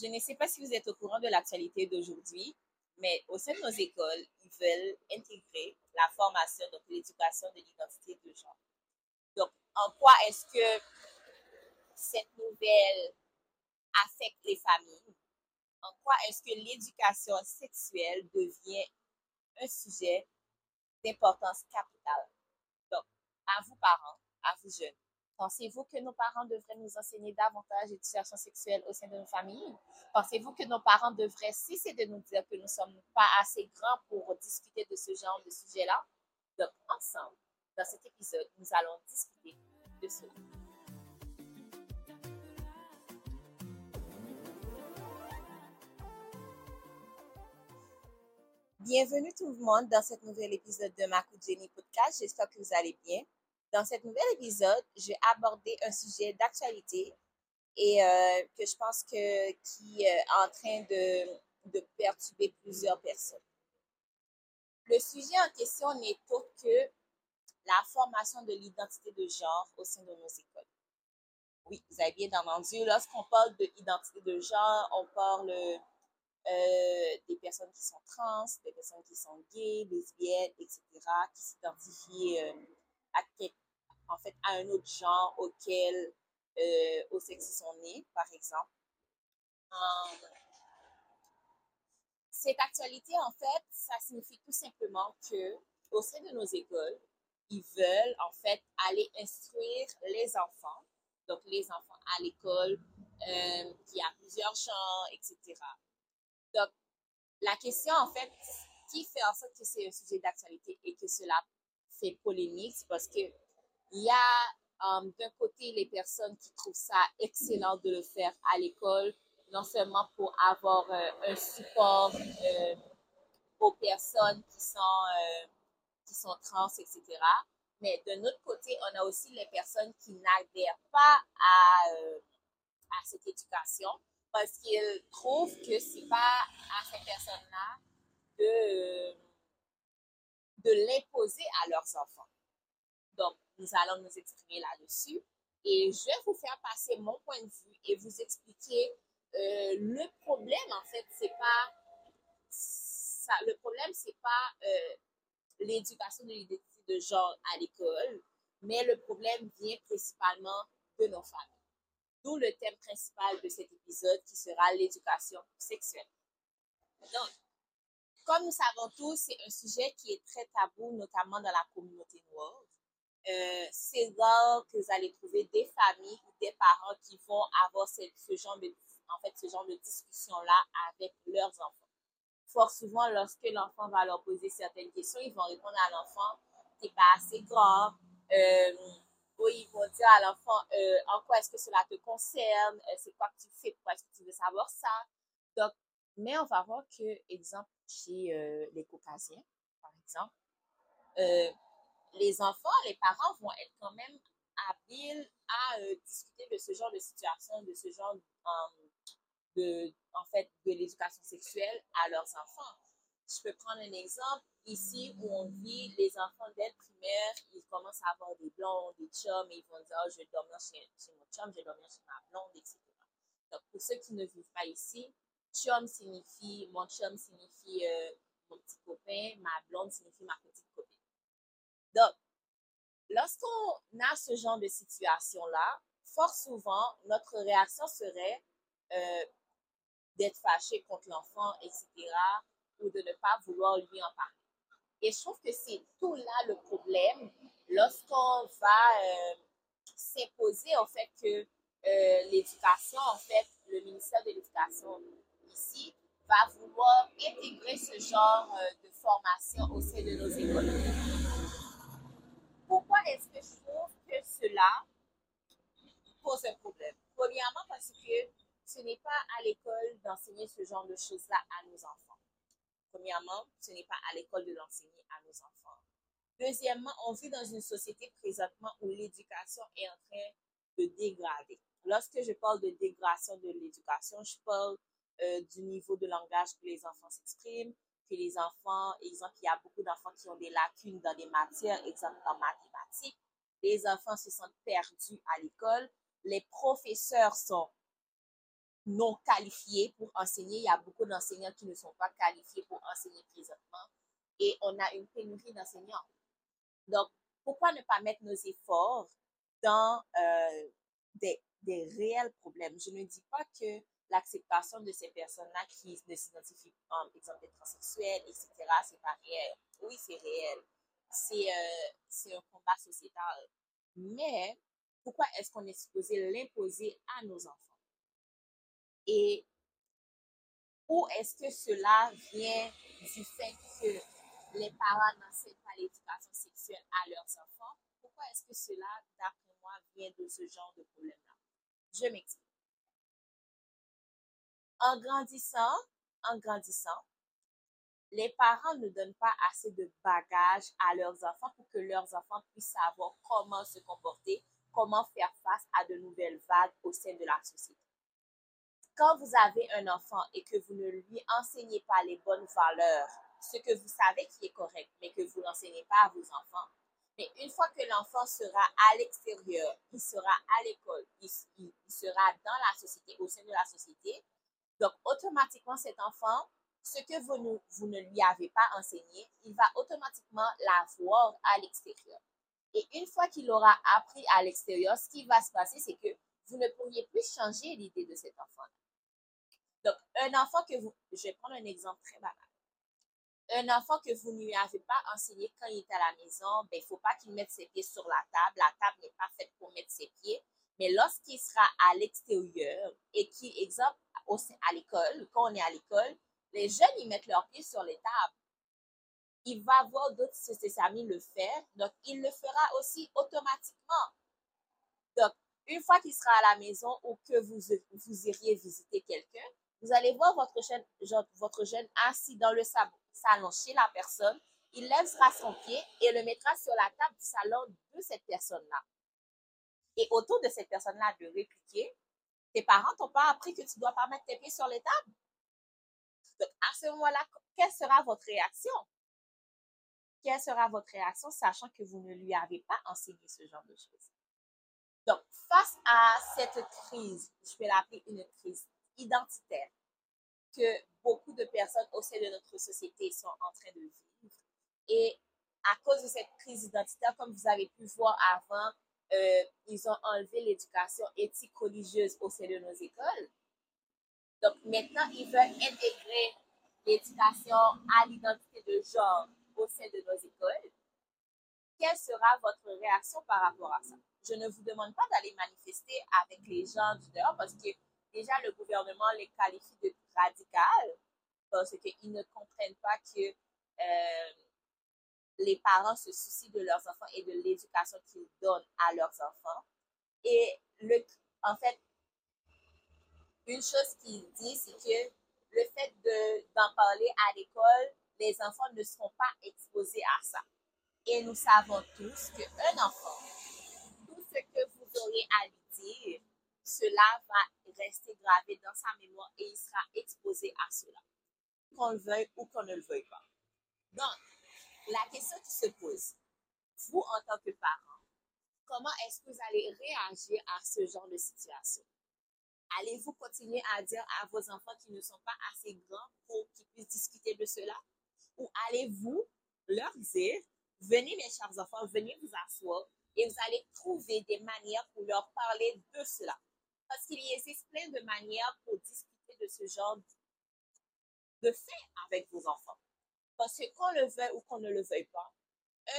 Je ne sais pas si vous êtes au courant de l'actualité d'aujourd'hui, mais au sein de nos écoles, ils veulent intégrer la formation, donc l'éducation de l'identité de genre. Donc, en quoi est-ce que cette nouvelle affecte les familles? En quoi est-ce que l'éducation sexuelle devient un sujet d'importance capitale? Donc, à vous parents, à vous jeunes, Pensez-vous que nos parents devraient nous enseigner davantage d'éducation sexuelle au sein de nos familles? Pensez-vous que nos parents devraient cesser de nous dire que nous ne sommes pas assez grands pour discuter de ce genre de sujet-là? Donc, ensemble, dans cet épisode, nous allons discuter de cela. Bienvenue tout le monde dans cet nouvel épisode de Marco Jenny Podcast. J'espère que vous allez bien. Dans cet nouvel épisode, je vais aborder un sujet d'actualité et euh, que je pense que qui est en train de, perturber plusieurs personnes. Le sujet en question n'est autre que la formation de l'identité de genre au sein de nos écoles. Oui, vous avez bien entendu, lorsqu'on parle de de genre, on parle euh, des personnes qui sont trans, des personnes qui sont gays, lesbiennes, etc., qui s'identifient euh, à, en fait, à un autre genre auquel, euh, au sexe ils sont nés, par exemple. Um, cette actualité, en fait, ça signifie tout simplement que au sein de nos écoles, ils veulent en fait aller instruire les enfants, donc les enfants à l'école, euh, qui a plusieurs genres, etc. Donc, la question, en fait, qui fait en sorte que c'est un sujet d'actualité et que cela fait polémique, c'est parce que il y a um, d'un côté les personnes qui trouvent ça excellent de le faire à l'école, non seulement pour avoir euh, un support euh, aux personnes qui sont, euh, qui sont trans, etc. Mais d'un autre côté, on a aussi les personnes qui n'adhèrent pas à, à cette éducation parce qu'ils trouvent que c'est pas à ces personnes-là de, de l'imposer à leurs enfants. Donc, nous allons nous exprimer là-dessus. Et je vais vous faire passer mon point de vue et vous expliquer euh, le problème, en fait, c'est pas ça, le problème, c'est pas euh, l'éducation de l'identité de genre à l'école, mais le problème vient principalement de nos familles. D'où le thème principal de cet épisode qui sera l'éducation sexuelle. Donc, comme nous savons tous, c'est un sujet qui est très tabou, notamment dans la communauté noire. Euh, c'est rare que vous allez trouver des familles ou des parents qui vont avoir ce, genre de, en fait, ce genre de discussion-là avec leurs enfants. Fort souvent, lorsque l'enfant va leur poser certaines questions, ils vont répondre à l'enfant, t'es pas assez grand, euh, ou ils vont dire à l'enfant, euh, en quoi est-ce que cela te concerne, c'est quoi que tu fais, pourquoi est-ce que tu veux savoir ça? Donc, mais on va voir que, exemple, chez les Caucasiens, par exemple, les enfants, les parents vont être quand même habiles à euh, discuter de ce genre de situation, de ce genre um, de, en fait, de l'éducation sexuelle à leurs enfants. Je peux prendre un exemple. Ici où on vit, les enfants dès le primaire, ils commencent à avoir des blondes, des chums, et ils vont dire, oh, je vais dormir chez, mon chum, je vais dormir chez ma blonde, etc. Donc, pour ceux qui ne vivent pas ici, chum signifie, mon chum signifie euh, mon petit copain, ma blonde signifie ma petite copine. Donc, lorsqu'on a ce genre de situation-là, fort souvent, notre réaction serait euh, d'être fâché contre l'enfant, etc., ou de ne pas vouloir lui en parler. Et je trouve que c'est tout là le problème lorsqu'on va euh, s'imposer au fait que euh, l'éducation, en fait, le ministère de l'Éducation ici, va vouloir intégrer ce genre de formation au sein de nos écoles. Pourquoi est-ce que je trouve que cela pose un problème? Premièrement, parce que ce n'est pas à l'école d'enseigner ce genre de choses-là à nos enfants. Premièrement, ce n'est pas à l'école de l'enseigner à nos enfants. Deuxièmement, on vit dans une société présentement où l'éducation est en train de dégrader. Lorsque je parle de dégradation de l'éducation, je parle euh, du niveau de langage que les enfants s'expriment, que les enfants, exemple, il y a beaucoup d'enfants qui ont des lacunes dans des matières, exemple en mathématiques. Les enfants se sentent perdus à l'école. Les professeurs sont non qualifiés pour enseigner. Il y a beaucoup d'enseignants qui ne sont pas qualifiés pour enseigner présentement. Et on a une pénurie d'enseignants. Donc, pourquoi ne pas mettre nos efforts dans euh, des, des réels problèmes? Je ne dis pas que l'acceptation de ces personnes-là qui ne s'identifient pas, par exemple, des transsexuels, etc., c'est pas réel. Oui, c'est réel. C'est euh, un combat sociétal. Mais pourquoi est-ce qu'on est supposé l'imposer à nos enfants? Et où est-ce que cela vient du fait que les parents n'enseignent pas l'éducation sexuelle à leurs enfants? Pourquoi est-ce que cela, d'après moi, vient de ce genre de problème-là? Je m'explique. En grandissant, en grandissant, les parents ne donnent pas assez de bagages à leurs enfants pour que leurs enfants puissent savoir comment se comporter, comment faire face à de nouvelles vagues au sein de la société. Quand vous avez un enfant et que vous ne lui enseignez pas les bonnes valeurs, ce que vous savez qui est correct, mais que vous n'enseignez pas à vos enfants, mais une fois que l'enfant sera à l'extérieur, il sera à l'école, il, sera dans la société, au sein de la société, donc automatiquement cet enfant ce que vous ne, lui avez pas enseigné, il va automatiquement l'avoir à l'extérieur. Et une fois qu'il aura appris à l'extérieur, ce qui va se passer, c'est que vous ne pourriez plus changer l'idée de cet enfant. Donc, un enfant que vous, je vais prendre un exemple très banal. Un enfant que vous ne lui avez pas enseigné quand il est à la maison, ben, il ne faut pas qu'il mette ses pieds sur la table. La table n'est pas faite pour mettre ses pieds. Mais lorsqu'il sera à l'extérieur et qu'il, exemple, à l'école, quand on est à l'école, les jeunes, ils mettent leurs pieds sur les tables. Il va voir d'autres ses amis le faire, donc il le fera aussi automatiquement. Donc, une fois qu'il sera à la maison ou que vous, vous iriez visiter quelqu'un, vous allez voir votre jeune, votre jeune assis dans le salon chez la personne. Il lèvera son pied et le mettra sur la table du salon de cette personne-là. Et autour de cette personne-là de répliquer, tes parents t'ont pas appris que tu dois pas mettre tes pieds sur les tables? Donc, à ce moment-là, quelle sera votre réaction? Quelle sera votre réaction, sachant que vous ne lui avez pas enseigné ce genre de choses? Donc, face à cette crise, je vais l'appeler une crise identitaire, que beaucoup de personnes au sein de notre société sont en train de vivre. Et à cause de cette crise identitaire, comme vous avez pu voir avant, euh, ils ont enlevé l'éducation éthique religieuse au sein de nos écoles. Donc maintenant, ils veulent intégrer l'éducation à l'identité de genre au sein de nos écoles. Quelle sera votre réaction par rapport à ça? Je ne vous demande pas d'aller manifester avec les gens du dehors parce que déjà le gouvernement les qualifie de radicales parce qu'ils ne comprennent pas que euh, les parents se soucient de leurs enfants et de l'éducation qu'ils donnent à leurs enfants. Et le, en fait, une chose qu'il dit, c'est que le fait d'en parler à l'école, les enfants ne seront pas exposés à ça. Et nous savons tous qu'un enfant, tout ce que vous aurez à lui dire, cela va rester gravé dans sa mémoire et il sera exposé à cela, qu'on le veuille ou qu'on ne le veuille pas. Donc, la question qui se pose, vous en tant que parent, comment est-ce que vous allez réagir à ce genre de situation? Allez-vous continuer à dire à vos enfants qui ne sont pas assez grands pour qu'ils puissent discuter de cela? Ou allez-vous leur dire, venez mes chers enfants, venez vous asseoir et vous allez trouver des manières pour leur parler de cela? Parce qu'il existe plein de manières pour discuter de ce genre de fait avec vos enfants. Parce que qu'on le veuille ou qu'on ne le veuille pas,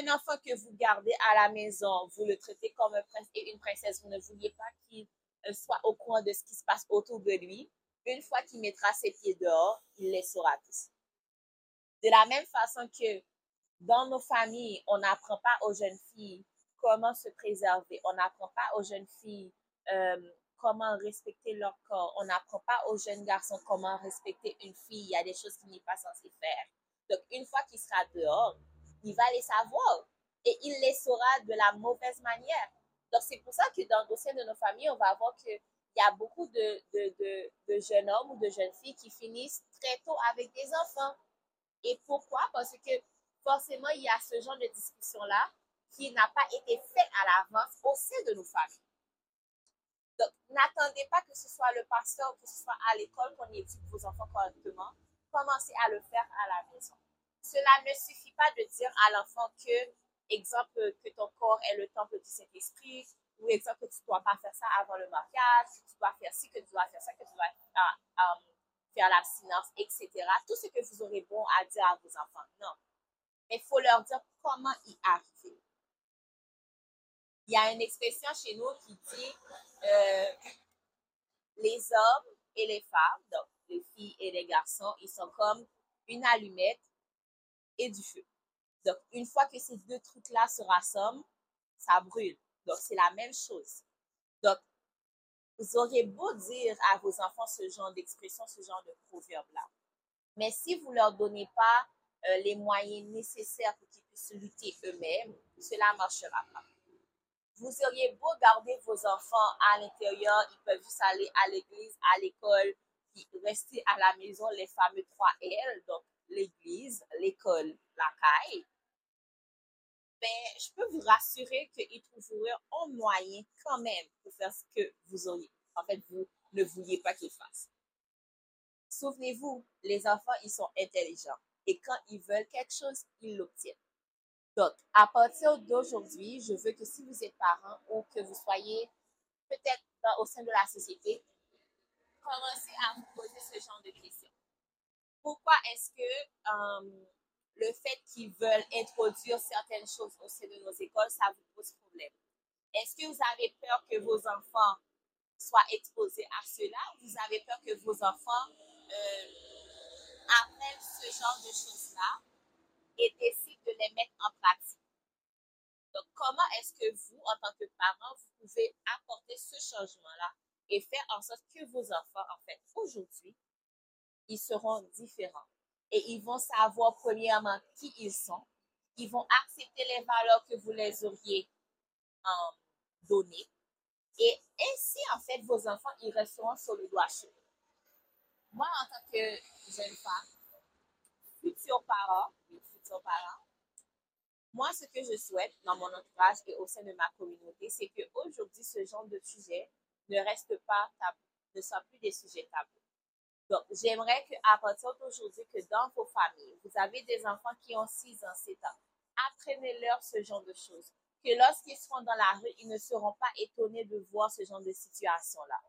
un enfant que vous gardez à la maison, vous le traitez comme un prince et une princesse, vous ne vouliez pas qu'il euh, soit au courant de ce qui se passe autour de lui, une fois qu'il mettra ses pieds dehors, il les saura tous. De la même façon que dans nos familles, on n'apprend pas aux jeunes filles comment se préserver, on n'apprend pas aux jeunes filles euh, comment respecter leur corps, on n'apprend pas aux jeunes garçons comment respecter une fille, il y a des choses qu'il n'est pas censé faire. Donc, une fois qu'il sera dehors, il va les savoir et il les saura de la mauvaise manière. Donc, c'est pour ça que dans le sein de nos familles, on va voir qu'il y a beaucoup de, de, de, jeunes hommes ou de jeunes filles qui finissent très tôt avec des enfants. Et pourquoi? Parce que forcément, il y a ce genre de discussion-là qui n'a pas été fait à l'avance au sein de nos familles. Donc, n'attendez pas que ce soit le pasteur, que ce soit à l'école qu'on éduque vos enfants correctement. Commencez à le faire à la maison. Cela ne suffit pas de dire à l'enfant que, exemple, que ton corps est le temple du Saint-Esprit, ou exemple, que tu ne dois pas faire ça avant le mariage, que tu dois faire ci, que tu dois faire ça, que tu dois euh, faire l'abstinence, etc. Tout ce que vous aurez bon à dire à vos enfants. Non. Mais il faut leur dire comment y arriver. Il y a une expression chez nous qui dit euh, les hommes et les femmes, donc les filles et les garçons, ils sont comme une allumette et du feu. Donc, une fois que ces deux trucs-là se rassemblent, ça brûle. Donc, c'est la même chose. Donc, vous aurez beau dire à vos enfants ce genre d'expression, ce genre de proverbe-là. Mais si vous ne leur donnez pas euh, les moyens nécessaires pour qu'ils puissent lutter eux-mêmes, cela ne marchera pas. Vous auriez beau garder vos enfants à l'intérieur, ils peuvent juste aller à l'église, à l'école, puis rester à la maison, les fameux trois L, donc l'église, l'école, la caille. Ben, je peux vous rassurer qu'ils trouveront un moyen quand même pour faire ce que vous auriez. En fait, vous ne vouliez pas qu'ils fassent. Souvenez-vous, les enfants, ils sont intelligents. Et quand ils veulent quelque chose, ils l'obtiennent. Donc, à partir d'aujourd'hui, je veux que si vous êtes parent ou que vous soyez peut-être au sein de la société, commencez à vous poser ce genre de questions. Pourquoi est-ce que euh, le fait qu'ils veulent introduire certaines choses au sein de nos écoles, ça vous pose problème? Est-ce que vous avez peur que vos enfants soient exposés à cela? Ou vous avez peur que vos enfants euh, apprennent ce genre de choses-là et décide de les mettre en pratique? Donc, comment est-ce que vous, en tant que parent, vous pouvez apporter ce changement-là et faire en sorte que vos enfants, en fait, aujourd'hui, ils seront différents et ils vont savoir premièrement qui ils sont. Ils vont accepter les valeurs que vous les auriez euh, données. Et ainsi, en fait, vos enfants, ils resteront sur le doigt chaud. Moi, en tant que jeune femme, futur parent, parents. Moi, ce que je souhaite dans mon entourage et au sein de ma communauté, c'est qu'aujourd'hui, ce genre de sujet ne reste pas tabou, ne soit plus des sujets tabous. Donc, j'aimerais qu'à partir d'aujourd'hui, que dans vos familles, vous avez des enfants qui ont 6 ans, 7 ans, apprenez-leur ce genre de choses. Que lorsqu'ils seront dans la rue, ils ne seront pas étonnés de voir ce genre de situation-là.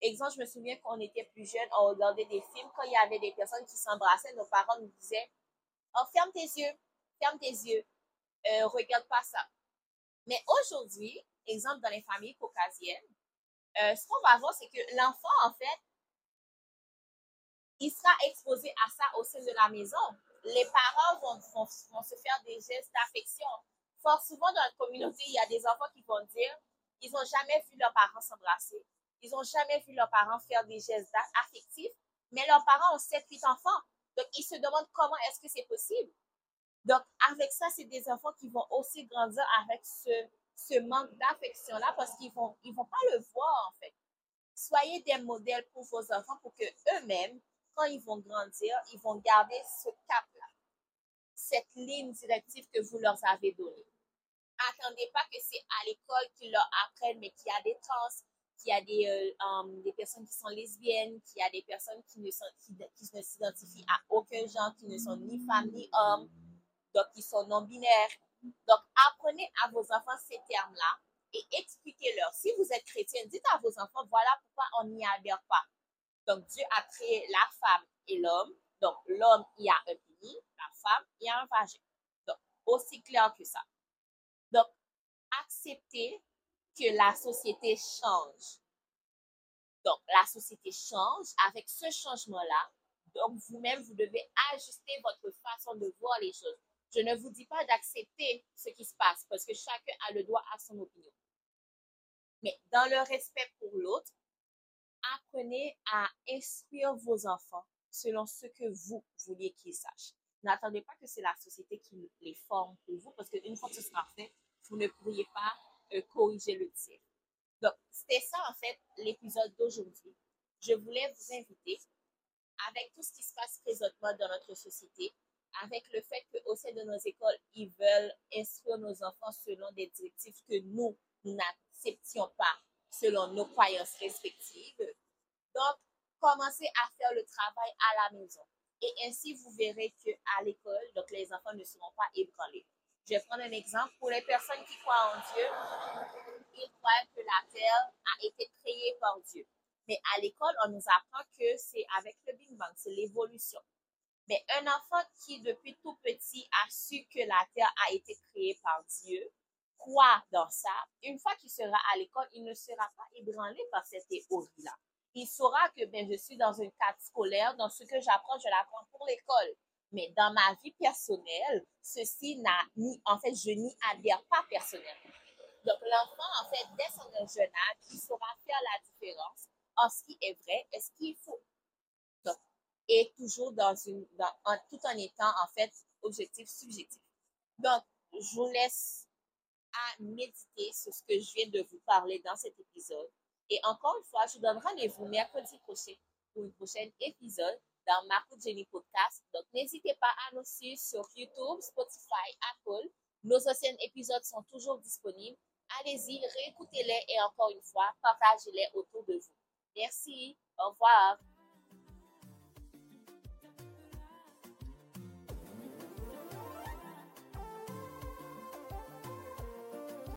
Exemple, je me souviens qu'on était plus jeunes, on regardait des films, quand il y avait des personnes qui s'embrassaient, nos parents nous disaient, Oh, ferme tes yeux, ferme tes yeux, euh, regarde pas ça. Mais aujourd'hui, exemple dans les familles caucasiennes, euh, ce qu'on va voir, c'est que l'enfant, en fait, il sera exposé à ça au sein de la maison. Les parents vont, vont, vont se faire des gestes d'affection. Fort souvent dans la communauté, il y a des enfants qui vont dire, ils n'ont jamais vu leurs parents s'embrasser. Ils n'ont jamais vu leurs parents faire des gestes affectifs, mais leurs parents ont 7-8 enfants. Donc, ils se demandent comment est-ce que c'est possible. Donc, avec ça, c'est des enfants qui vont aussi grandir avec ce, ce manque d'affection-là parce qu'ils vont, ils vont pas le voir, en fait. Soyez des modèles pour vos enfants pour que eux-mêmes, quand ils vont grandir, ils vont garder ce cap-là, cette ligne directive que vous leur avez donnée. Attendez pas que c'est à l'école qu'ils leur apprennent, mais qu'il y a des trans, qu'il y a des, euh, um, des personnes qui sont lesbiennes, qu'il y a des personnes qui ne, sont, qui, ne s'identifient à aucun genre, qui ne sont ni femmes ni hommes, donc qui sont non-binaires. Donc, apprenez à vos enfants ces termes-là et expliquez-leur. Si vous êtes chrétien, dites à vos enfants, voilà pourquoi on n'y adhère pas. Donc, Dieu a créé la femme et l'homme. Donc, l'homme, il y a un pénis, la femme, il y a un vagin. Donc, aussi clair que ça. Donc, acceptez que la société change. Donc, la société change. Avec ce changement-là, donc vous-même, vous devez ajuster votre façon de voir les choses. Je ne vous dis pas d'accepter ce qui se passe parce que chacun a le droit à son opinion. Mais dans le respect pour l'autre, apprenez à instruire vos enfants selon ce que vous vouliez qu'ils sachent. N'attendez pas que c'est la société qui les forme pour vous parce qu'une fois que ce sera fait, vous ne pourriez pas euh, corriger le tir. Donc, c'était ça, en fait, l'épisode d'aujourd'hui. Je voulais vous inviter, avec tout ce qui se passe présentement dans notre société, avec le fait qu'au sein de nos écoles, ils veulent instruire nos enfants selon des directives que nous, n'acceptions pas selon nos croyances respectives. Donc, commencez à faire le travail à la maison. Et ainsi, vous verrez qu'à l'école, donc les enfants ne seront pas ébranlés. Je vais prendre un exemple. Pour les personnes qui croient en Dieu, ils croient que la Terre a été créée par Dieu. Mais à l'école, on nous apprend que c'est avec le Big Bang, c'est l'évolution. Mais un enfant qui, depuis tout petit, a su que la Terre a été créée par Dieu, croit dans ça, une fois qu'il sera à l'école, il ne sera pas ébranlé par cette théorie-là. Il saura que ben, je suis dans une cadre scolaire, dans ce que j'apprends, je l'apprends pour l'école. Mais dans ma vie personnelle, ceci n'a ni, en fait, je n'y adhère pas personnellement. Donc, l'enfant, en fait, dès son jeune âge, il saura faire la différence en ce qui est vrai et ce qu'il faut. Et toujours dans une, tout en étant, en fait, objectif subjectif. Donc, je vous laisse à méditer sur ce que je viens de vous parler dans cet épisode. Et encore une fois, je vous donne rendez-vous mercredi prochain pour un prochain épisode dans Marco Jenny Podcast. Donc, n'hésitez pas à nous suivre sur YouTube, Spotify, Apple. Nos anciens épisodes sont toujours disponibles. Allez-y, réécoutez-les et encore une fois, partagez-les autour de vous. Merci. Au revoir.